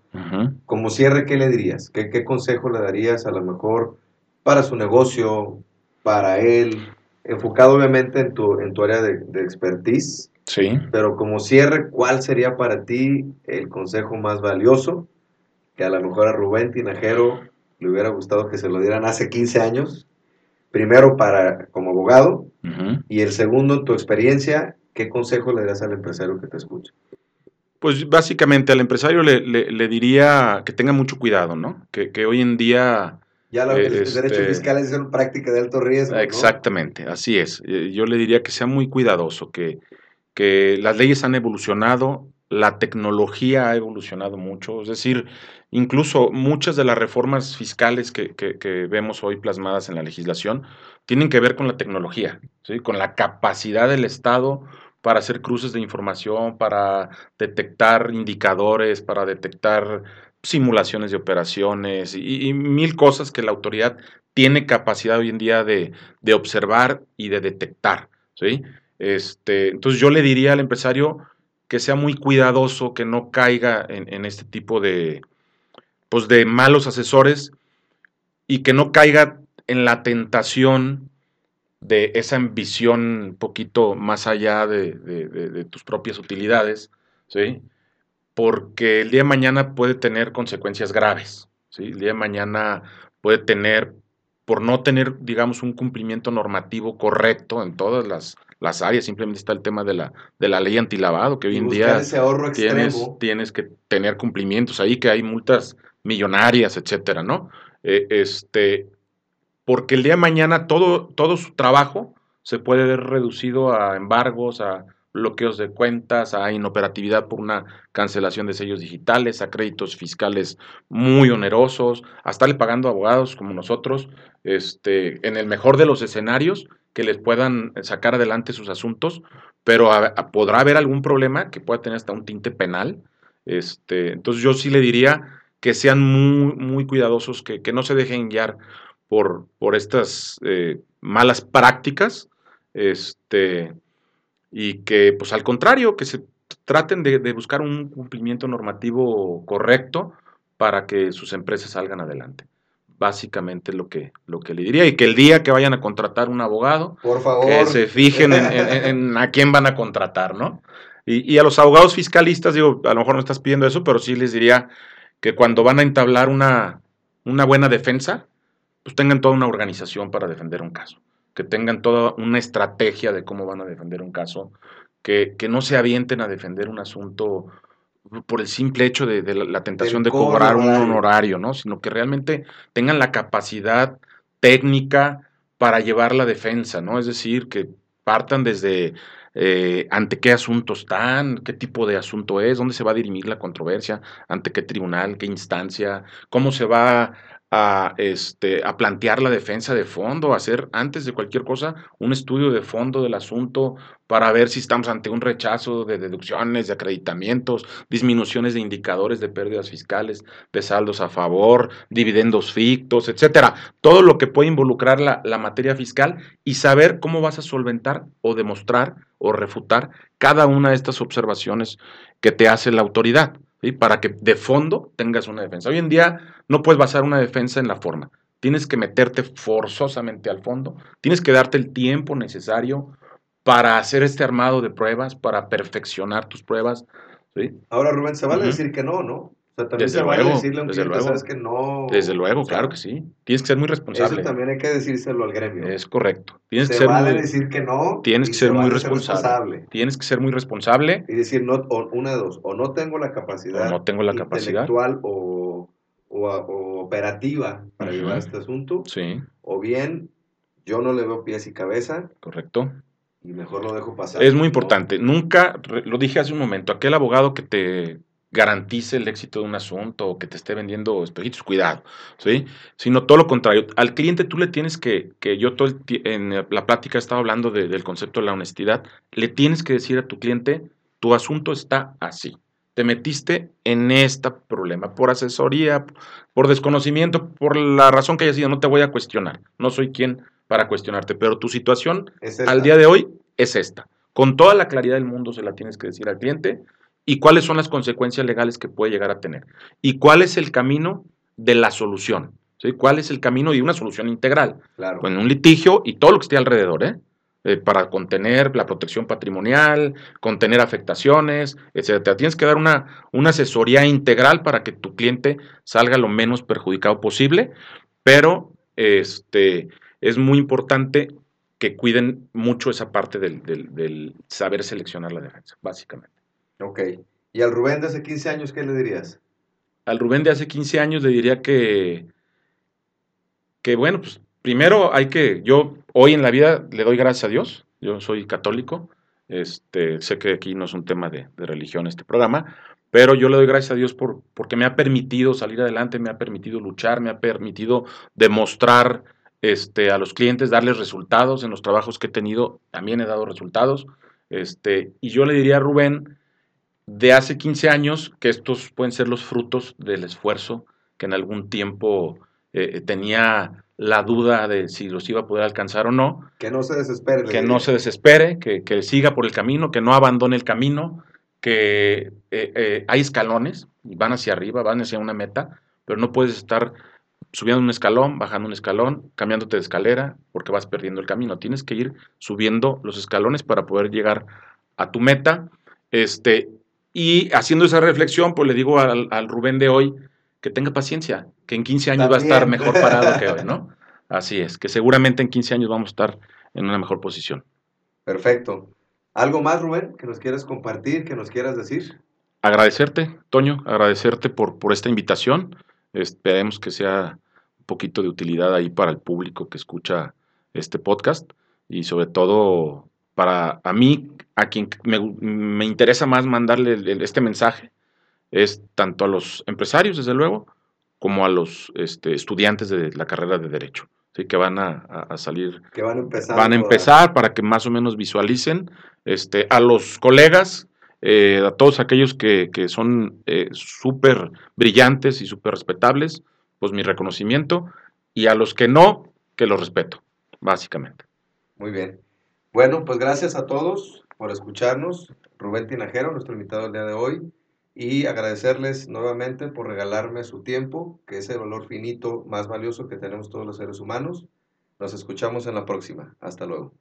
como cierre, ¿qué le dirías? ¿Qué, ¿Qué consejo le darías a lo mejor para su negocio, para él, enfocado obviamente en tu, en tu área de, expertise. Sí. Pero como cierre, ¿cuál sería para ti el consejo más valioso que a lo mejor a Rubén Tinajero le hubiera gustado que se lo dieran hace 15 años? Primero para como abogado y el segundo, tu experiencia, ¿qué consejo le darías al empresario que te escucha? Pues básicamente al empresario le, diría que tenga mucho cuidado, ¿no? Que, que hoy en día ya lo que los derechos este, fiscales son práctica de alto riesgo. Exactamente, así es. Eh, yo le diría que sea muy cuidadoso, que, que las leyes han evolucionado, la tecnología ha evolucionado mucho, es decir, incluso muchas de las reformas fiscales que, que, vemos hoy plasmadas en la legislación tienen que ver con la tecnología, ¿sí? con la capacidad del Estado para hacer cruces de información, para detectar indicadores, para detectar simulaciones de operaciones y, mil cosas que la autoridad tiene capacidad hoy en día de, observar y de detectar. ¿sí? Este, entonces yo le diría al empresario que sea muy cuidadoso, que no caiga en, este tipo de, pues de malos asesores y que no caiga en la tentación de esa ambición un poquito más allá de, de tus propias utilidades, ¿sí? porque el día de mañana puede tener consecuencias graves. ¿sí? El día de mañana puede tener, por no tener, digamos, un cumplimiento normativo correcto en todas las, áreas, simplemente está el tema de la, de la ley antilavado, que hoy en día tienes, tienes que tener cumplimientos ahí, que hay multas millonarias, etcétera, ¿no? Eh, este, porque el día de mañana todo, todo su trabajo se puede ver reducido a embargos, a bloqueos de cuentas, a inoperatividad por una cancelación de sellos digitales, a créditos fiscales muy onerosos, a estarle pagando abogados como nosotros, este, en el mejor de los escenarios, que les puedan sacar adelante sus asuntos, pero podrá haber algún problema que pueda tener hasta un tinte penal. Este, entonces yo sí le diría que sean muy, muy cuidadosos, que, no se dejen guiar por, por estas eh, malas prácticas. Este, y que, pues al contrario, que se traten de, buscar un cumplimiento normativo correcto para que sus empresas salgan adelante. Básicamente lo que, lo que le diría. Y que el día que vayan a contratar un abogado, Por favor. que se fijen en, a quién van a contratar, ¿no? Y, y, a los abogados fiscalistas, digo, a lo mejor no estás pidiendo eso, pero sí les diría que cuando van a entablar una, una buena defensa, pues tengan toda una organización para defender un caso que tengan toda una estrategia de cómo van a defender un caso, que, no se avienten a defender un asunto por el simple hecho de, la, tentación de cobrar un honorario, ¿no? Sino que realmente tengan la capacidad técnica para llevar la defensa, ¿no? Es decir, que partan desde eh, ante qué asunto están, qué tipo de asunto es, dónde se va a dirimir la controversia, ante qué tribunal, qué instancia, cómo se va a, este, a plantear la defensa de fondo, a hacer antes de cualquier cosa un estudio de fondo del asunto para ver si estamos ante un rechazo de deducciones, de acreditamientos, disminuciones de indicadores de pérdidas fiscales, de saldos a favor, dividendos fictos, etcétera. Todo lo que puede involucrar la, la materia fiscal y saber cómo vas a solventar o demostrar o refutar cada una de estas observaciones que te hace la autoridad para que de fondo tengas una defensa. Hoy en día no puedes basar una defensa en la forma. Tienes que meterte forzosamente al fondo, tienes que darte el tiempo necesario para hacer este armado de pruebas, para perfeccionar tus pruebas. Ahora, Rubén, se vale decir que no, ¿no? O sea, también Desde se vale luego, decirle a un desde cliente, luego. sabes que no. Desde luego, o sea, claro que sí. Tienes que ser muy responsable. Eso también hay que decírselo al gremio. Es correcto. Tienes se que ser vale muy, decir que no. tienes que se ser muy vale responsable. Tienes que ser muy responsable. Y decir, no, o, una de dos, o no tengo la capacidad. O no tengo la capacidad. intelectual O, o, o operativa para Ujú. llevar este asunto. Sí, O bien, yo no le veo pies y cabeza correcto. y mejor lo dejo pasar. Es muy importante. Nunca, lo dije hace un momento, aquel abogado que te garantice el éxito de un asunto o que te esté vendiendo espejitos, cuidado, ¿sí? Sino todo lo contrario. Al cliente tú le tienes que, que yo todo el en la plática estaba hablando de- del concepto de la honestidad, le tienes que decir a tu cliente, tu asunto está así. Te metiste en este problema por asesoría, por desconocimiento, por la razón que haya sido, no te voy a cuestionar. No soy quien para cuestionarte, pero tu situación Es al día de hoy es esta. Con toda la claridad del mundo se la tienes que decir al cliente y cuáles son las consecuencias legales que puede llegar a tener y cuál es el camino de la solución. ¿sí? ¿Cuál es el camino de una solución integral? Claro. Con un litigio y todo lo que esté alrededor, ¿eh? Eh, para contener la protección patrimonial, contener afectaciones, etcétera. Tienes que dar una, una asesoría integral para que tu cliente salga lo menos perjudicado posible, pero este, es muy importante que cuiden mucho esa parte del, del- del saber seleccionar la defensa, básicamente. Ok. ¿Y al Rubén de hace 15 años qué le dirías? Al Rubén de hace 15 años le diría que, que bueno, pues primero hay que, yo hoy en la vida le doy gracias a Dios, yo soy católico, este, sé que aquí no es un tema de, de religión este programa, pero yo le doy gracias a Dios por, porque me ha permitido salir adelante, me ha permitido luchar, me ha permitido demostrar este, a los clientes, darles resultados en los trabajos que he tenido, también he dado resultados, este, y yo le diría a Rubén, de hace 15 años, que estos pueden ser los frutos del esfuerzo que en algún tiempo eh, tenía la duda de si los iba a poder alcanzar o no, Que no se desespere. que no se desespere, que, que siga por el camino, que no abandone el camino, que eh, eh, hay escalones y van hacia arriba, van hacia una meta, pero no puedes estar subiendo un escalón, bajando un escalón, cambiándote de escalera, porque vas perdiendo el camino. Tienes que ir subiendo los escalones para poder llegar a tu meta. Este, y haciendo esa reflexión, pues le digo al, al Rubén de hoy que tenga paciencia, que en 15 años va a estar mejor parado que hoy, ¿no? Así es, que seguramente en 15 años vamos a estar en una mejor posición. Perfecto. ¿Algo más, Rubén, que nos quieras compartir, que nos quieras decir? Agradecerte, Toño, agradecerte por, por esta invitación. Esperemos que sea un poquito de utilidad ahí para el público que escucha este podcast y sobre todo para a mí, a quien me, me interesa más mandarle el- el- este mensaje, es tanto a los empresarios, desde luego, como a los este, estudiantes de la carrera de Derecho, ¿sí? que van a, a- a salir Que van a empezar. van a empezar para que más o menos visualicen este, a los colegas, eh, a todos aquellos que, que son eh, súper brillantes y súper respetables, pues mi reconocimiento, y a los que no, que los respeto, básicamente. Muy bien. Bueno, pues gracias a todos por escucharnos. Rubén Tinajero, nuestro invitado el día de hoy. Y agradecerles nuevamente por regalarme su tiempo, que es el valor finito más valioso que tenemos todos los seres humanos. Nos escuchamos en la próxima. Hasta luego.